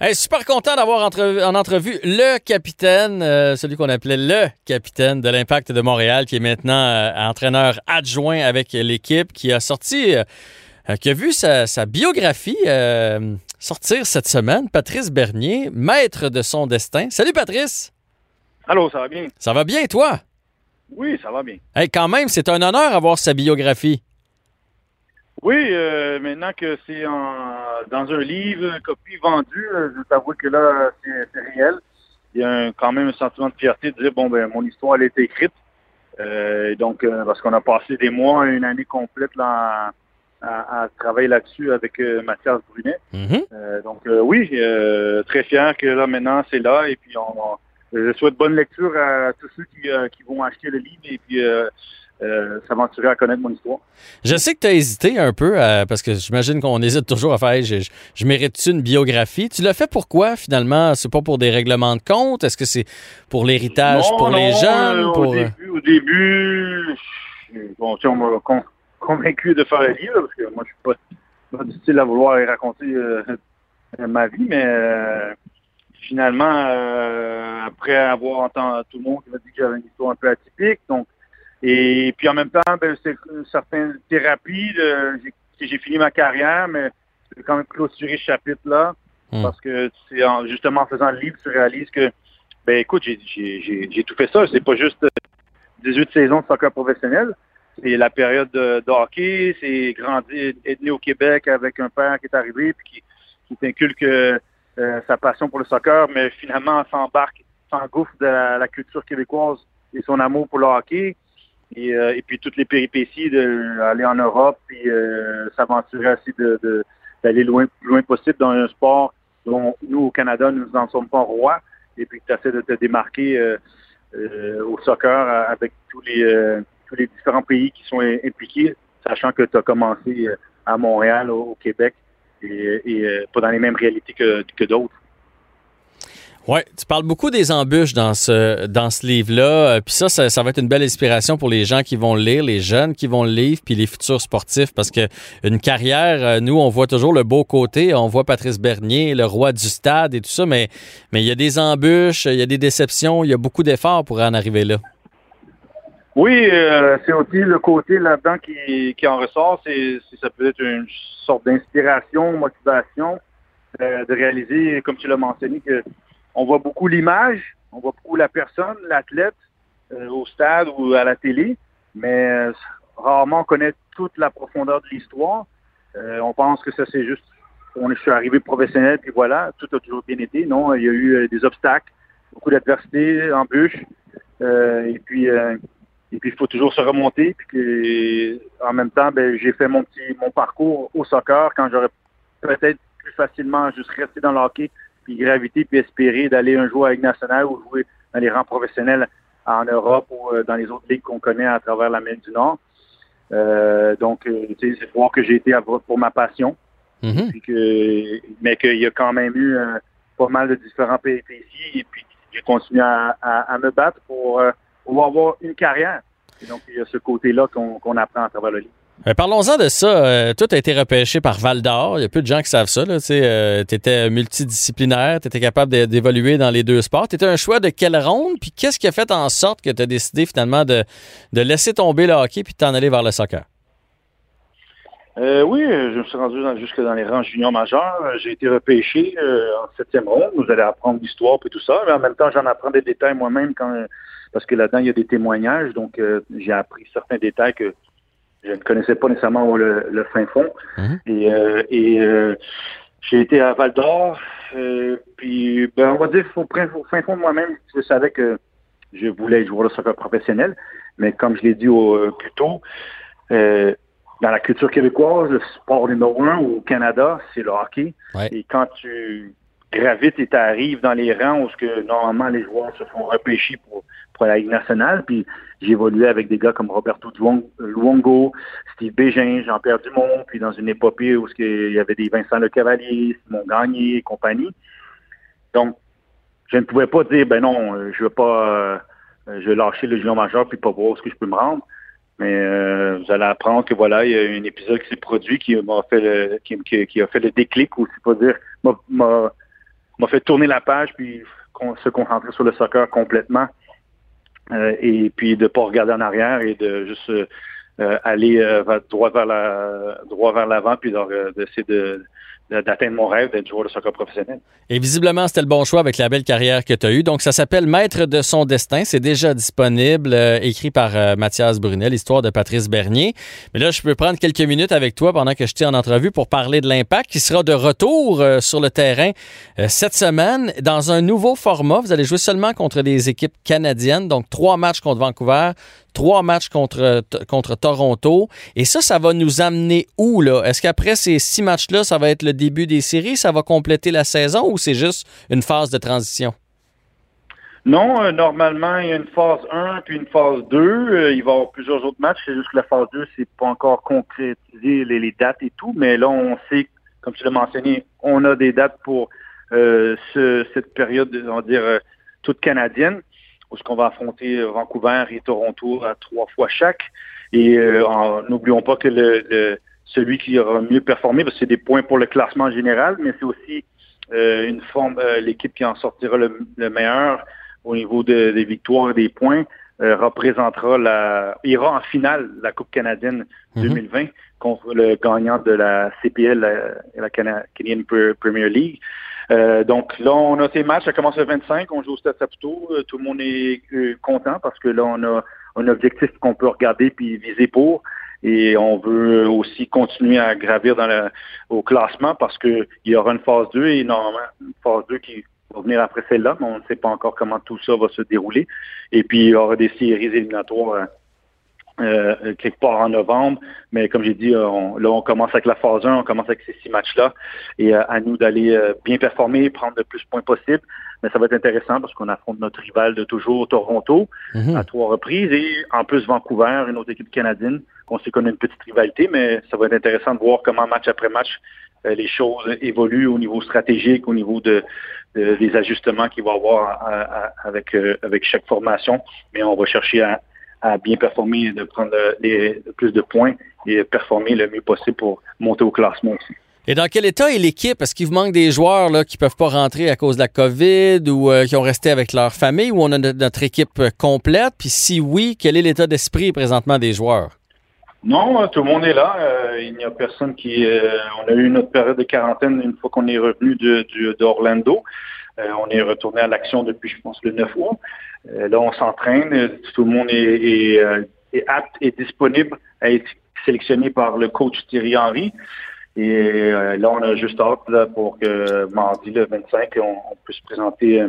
Hey, super content d'avoir en entrevue le capitaine, euh, celui qu'on appelait le capitaine de l'Impact de Montréal, qui est maintenant euh, entraîneur adjoint avec l'équipe, qui a sorti, euh, qui a vu sa, sa biographie sortir cette semaine. Patrice Bernier, maître de son destin. Salut Patrice! Allô, ça va bien? Ça va bien, toi? Oui, ça va bien. Hey, quand même, c'est un honneur d'avoir sa biographie. Oui, euh, maintenant que c'est dans un livre, une copie vendue, euh, je t'avoue que là, c'est réel. Il y a quand même un sentiment de fierté de dire, bon, ben, mon histoire, elle a été écrite. Euh, donc, parce qu'on a passé des mois, une année complète là, à, travailler là-dessus avec Mathias Brunet. Mm-hmm. donc, oui, très fier que là, maintenant, c'est là. Et puis, on, je souhaite bonne lecture à tous ceux qui, qui vont acheter le livre. Et puis, euh, s'aventurer à connaître mon histoire. Je sais que tu as hésité un peu, euh, parce que j'imagine qu'on hésite toujours à faire je, je, mérite-tu une biographie? Tu l'as fait pourquoi finalement? C'est pas pour des règlements de compte? Est-ce que c'est pour l'héritage pour les jeunes? Euh, pour... Au début, au début bon, on m'a convaincu de faire le livre, parce que moi je suis pas, pas du style à vouloir raconter ma vie, mais finalement, après avoir entendu tout le monde qui m'a dit que j'avais une histoire un peu atypique, donc et puis en même temps, ben, c'est certaines thérapies. J'ai fini ma carrière, mais j'ai quand même clôturé ce chapitre-là. Hmm. Parce que c'est justement en faisant le livre, tu réalises que, ben écoute, j'ai tout fait ça. C'est pas juste 18 saisons de soccer professionnel. C'est la période de, hockey, c'est grandir, être né au Québec avec un père qui est arrivé puis qui, qui t'inculque euh, sa passion pour le soccer, mais finalement s'embarque, s'engouffre de la, culture québécoise et son amour pour le hockey. Euh, et, puis toutes les péripéties d'aller en Europe puis euh, s'aventurer aussi de, d'aller loin plus loin possible dans un sport dont nous au Canada nous n'en sommes pas rois. Et puis tu essaies de te démarquer euh, au soccer avec tous les différents pays qui sont impliqués sachant que tu as commencé à Montréal au, Québec et, pas dans les mêmes réalités que d'autres oui, tu parles beaucoup des embûches dans ce, dans ce livre-là. Euh, puis ça, ça, va être une belle inspiration pour les gens qui vont le lire, les jeunes qui vont le lire, puis les futurs sportifs. Parce que une carrière, euh, nous, on voit toujours le beau côté. On voit Patrice Bernier, le roi du stade et tout ça, mais, mais il y a des embûches, il y a des déceptions, il y a beaucoup d'efforts pour en arriver là. Oui, euh, c'est aussi le côté là-dedans qui, qui en ressort. C'est, ça peut être une sorte d'inspiration, motivation de réaliser, comme tu l'as mentionné, que on voit beaucoup l'image, on voit beaucoup la personne, l'athlète euh, au stade ou à la télé, mais euh, rarement on connaît toute la profondeur de l'histoire. Euh, on pense que ça c'est juste, on, je suis arrivé professionnel puis voilà, tout a toujours bien été. Non, il y a eu des obstacles, beaucoup d'adversité, embûches, et puis et il faut toujours se remonter. Puis en même temps, ben, j'ai fait mon petit mon parcours au soccer quand j'aurais peut-être plus facilement juste resté dans le hockey puis graviter, puis espérer d'aller un jour avec National ou jouer dans les rangs professionnels en Europe ou euh, dans les autres ligues qu'on connaît à travers l'Amérique du Nord. Euh, donc, euh, c'est voir que j'ai été à pour ma passion. Mm-hmm. puis que, mais qu'il y a quand même eu pas mal de différents péripéties et puis j'ai continué à, me battre pour, pour, avoir une carrière. Et donc, il y a ce côté-là qu'on apprend à travers le livre. Euh, parlons-en de ça. Euh, tout a été repêché par Val d'Or. Il y a peu de gens qui savent ça. Tu euh, étais multidisciplinaire, tu étais capable d'évoluer dans les deux sports. Tu un choix de quelle ronde? Puis qu'est-ce qui a fait en sorte que tu as décidé finalement de, laisser tomber le hockey puis de t'en aller vers le soccer? oui, je me suis rendu jusque dans les rangs juniors majeurs. J'ai été repêché en septième ronde. Vous allez apprendre l'histoire et tout ça. Mais en même temps, j'en apprends des détails moi-même parce que là-dedans, il y a des témoignages. Donc, j'ai appris certains détails que je ne connaissais pas nécessairement le, fin fond. Mhm. Et, euh, euh, j'ai été à Val d'Or. Euh, puis, ben, on va dire, au, fin fond de moi-même, je savais que je voulais être joueur de soccer professionnel. Mais comme je l'ai dit au, plus tôt, dans la culture québécoise, le sport numéro un au Canada, c'est le hockey. Ouais. Et quand tu gravites et tu arrives dans les rangs où ce que normalement les joueurs se font repêcher pour, pour la Ligue nationale. Puis évolué avec des gars comme Roberto Luongo, Steve Bégin, Jean-Pierre Dumont, puis dans une épopée où il y avait des Vincent Le Cavalier, Simon Gagné et compagnie. Donc, je ne pouvais pas dire, ben non, je veux pas, euh, je vais lâcher le junior majeur puis pas voir ce que je peux me rendre. Mais euh, vous allez apprendre que voilà, il y a un épisode qui s'est produit qui m'a fait le, qui, a fait le déclic ou c'est pas dire m'a fait tourner la page puis se concentrer sur le soccer complètement euh, et puis de pas regarder en arrière et de juste aller droit vers la droit vers l'avant puis d'essayer de d'atteindre mon rêve d'être joueur de soccer professionnel. Et visiblement, c'était le bon choix avec la belle carrière que tu as eue. Donc, ça s'appelle Maître de son destin. C'est déjà disponible, euh, écrit par euh, Mathias Brunel, histoire de Patrice Bernier. Mais là, je peux prendre quelques minutes avec toi pendant que je t'ai en entrevue pour parler de l'impact qui sera de retour euh, sur le terrain cette semaine dans un nouveau format. Vous allez jouer seulement contre des équipes canadiennes, donc trois matchs contre Vancouver, trois matchs contre, contre Toronto. Et ça, ça va nous amener où, là? Est-ce qu'après ces six matchs-là, ça va être le début des séries? Ça va compléter la saison ou c'est juste une phase de transition? Non, euh, normalement, il y a une phase 1 puis une phase 2. Euh, il va y avoir plusieurs autres matchs. C'est juste que la phase 2, c'est pas encore concrétisé les, dates et tout. Mais là, on sait, comme tu l'as mentionné, on a des dates pour euh, cette période, on va dire, toute canadienne où ce qu'on va affronter euh, Vancouver et Toronto à trois fois chaque. Et euh, n'oublions pas que le, celui qui aura mieux performé, parce que c'est des points pour le classement général, mais c'est aussi euh, une forme, l'équipe qui en sortira le, meilleur au niveau des victoires et des points représentera la, ira en finale la Coupe canadienne 2020 mhm. contre le gagnant de la CPL, la, la Canadian Premier League. Euh, donc là, on a ces matchs, ça commence le 25, on joue au Stade Saputo, euh, tout le monde est euh, content parce que là, on a un objectif qu'on peut regarder puis viser pour. Et on veut aussi continuer à gravir dans le, au classement parce qu'il y aura une phase 2 et normalement une phase 2 qui va venir après celle-là, mais on ne sait pas encore comment tout ça va se dérouler. Et puis il y aura des séries éliminatoires euh, quelque part en novembre. Mais comme j'ai dit, euh, là, on commence avec la phase 1, on commence avec ces six matchs-là. Et euh, à nous d'aller bien performer, prendre le plus de points possible. Mais ça va être intéressant parce qu'on affronte notre rival de toujours, Toronto, mhm. à trois reprises. Et en plus, Vancouver, une autre équipe canadienne. On sait qu'on a une petite rivalité, mais ça va être intéressant de voir comment match après match les choses évoluent au niveau stratégique, au niveau de, des ajustements qu'il va y avoir avec, avec chaque formation. Mais on va chercher à à bien performer, de prendre les, plus de points et performer le mieux possible pour monter au classement aussi. Et dans quel état est l'équipe? Est-ce qu'il vous manque des joueurs là, qui ne peuvent pas rentrer à cause de la COVID ou euh, qui ont resté avec leur famille ou on a notre équipe complète? Puis si oui, quel est l'état d'esprit présentement des joueurs? Non, euh, tout le monde est là. Euh, il n'y a personne qui... on a eu notre période de quarantaine une fois qu'on est revenu d'Orlando. On est retourné à l'action depuis, je pense, le 9 mois. Euh, là, on s'entraîne. Tout le monde est, euh, est, apte et disponible à être sélectionné par le coach Thierry Henry. Et euh, là, on a juste hâte là, pour que mardi, le 25, on, on puisse présenter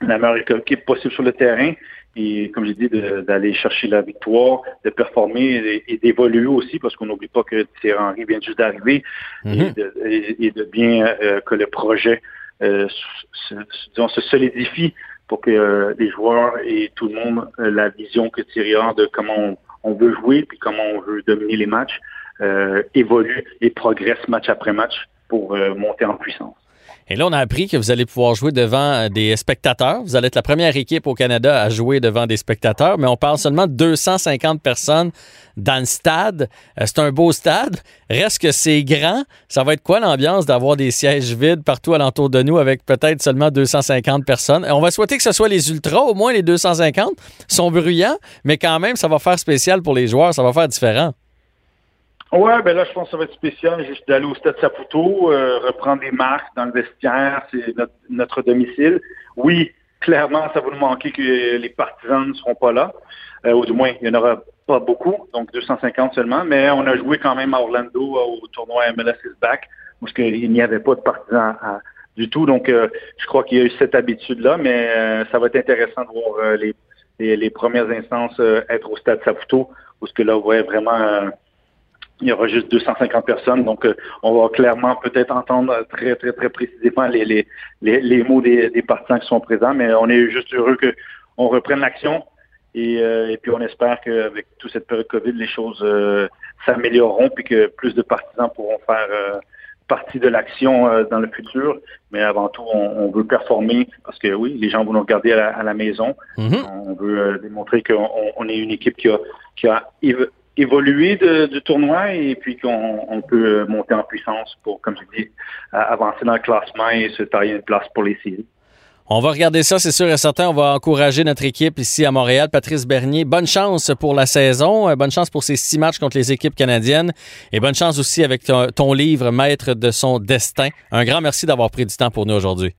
la meilleure équipe possible sur le terrain. Et comme j'ai dit, d'aller chercher la victoire, de performer et, d'évoluer aussi, parce qu'on n'oublie pas que Thierry Henry vient juste d'arriver mm-hmm. et, de, bien que le projet se, se solidifie pour que euh, les joueurs et tout le monde euh, la vision que Thierry a de comment on, veut jouer puis comment on veut dominer les matchs euh, évolue et progresse match après match pour monter en puissance. Et là, on a appris que vous allez pouvoir jouer devant des spectateurs. Vous allez être la première équipe au Canada à jouer devant des spectateurs, mais on parle seulement de 250 personnes dans le stade. Euh, c'est un beau stade. Reste que c'est grand. Ça va être quoi l'ambiance d'avoir des sièges vides partout alentour de nous avec peut-être seulement 250 personnes? On va souhaiter que ce soit les ultras, au moins les 250. Ils sont bruyants, mais quand même, ça va faire spécial pour les joueurs. Ça va faire différent. Ouais, ben là, je pense que ça va être spécial juste d'aller au Stade Saputo, euh, reprendre des marques dans le vestiaire, c'est notre, domicile. Oui, clairement, ça va nous manquer que les partisans ne seront pas là. Euh, ou du moins, il n'y en aura pas beaucoup, donc 250 seulement, mais on a joué quand même à Orlando euh, au tournoi MLS is Back, où il n'y avait pas de partisans du tout. Donc, je crois qu'il y a eu cette habitude-là, mais ça va être intéressant de voir les, les, premières instances être au Stade Saputo, où ce que là, on voit vraiment il y aura juste 250 personnes. Donc, on va clairement peut-être entendre très, très, très précisément les, les, les, mots des, des, partisans qui sont présents, mais on est juste heureux qu'on reprenne l'action. Et, et, puis, on espère qu'avec toute cette période COVID, les choses s'amélioreront puis que plus de partisans pourront faire partie de l'action euh, dans le futur, mais avant tout, on, veut performer parce que oui, les gens vont nous regarder à la, maison. Mhm. On veut euh, démontrer qu'on est une équipe qui a, qui a évolué du tournoi et puis qu'on peut monter en puissance pour, comme je dis, avancer dans le classement et se tailler une place pour les séries. On va regarder ça, c'est sûr et certain. On va encourager notre équipe ici à Montréal. Patrice Bernier, bonne chance pour la saison. Euh, bonne chance pour ces six matchs contre les équipes canadiennes. Et bonne chance aussi avec ton, livre Maître de son destin. Un grand merci d'avoir pris du temps pour nous aujourd'hui.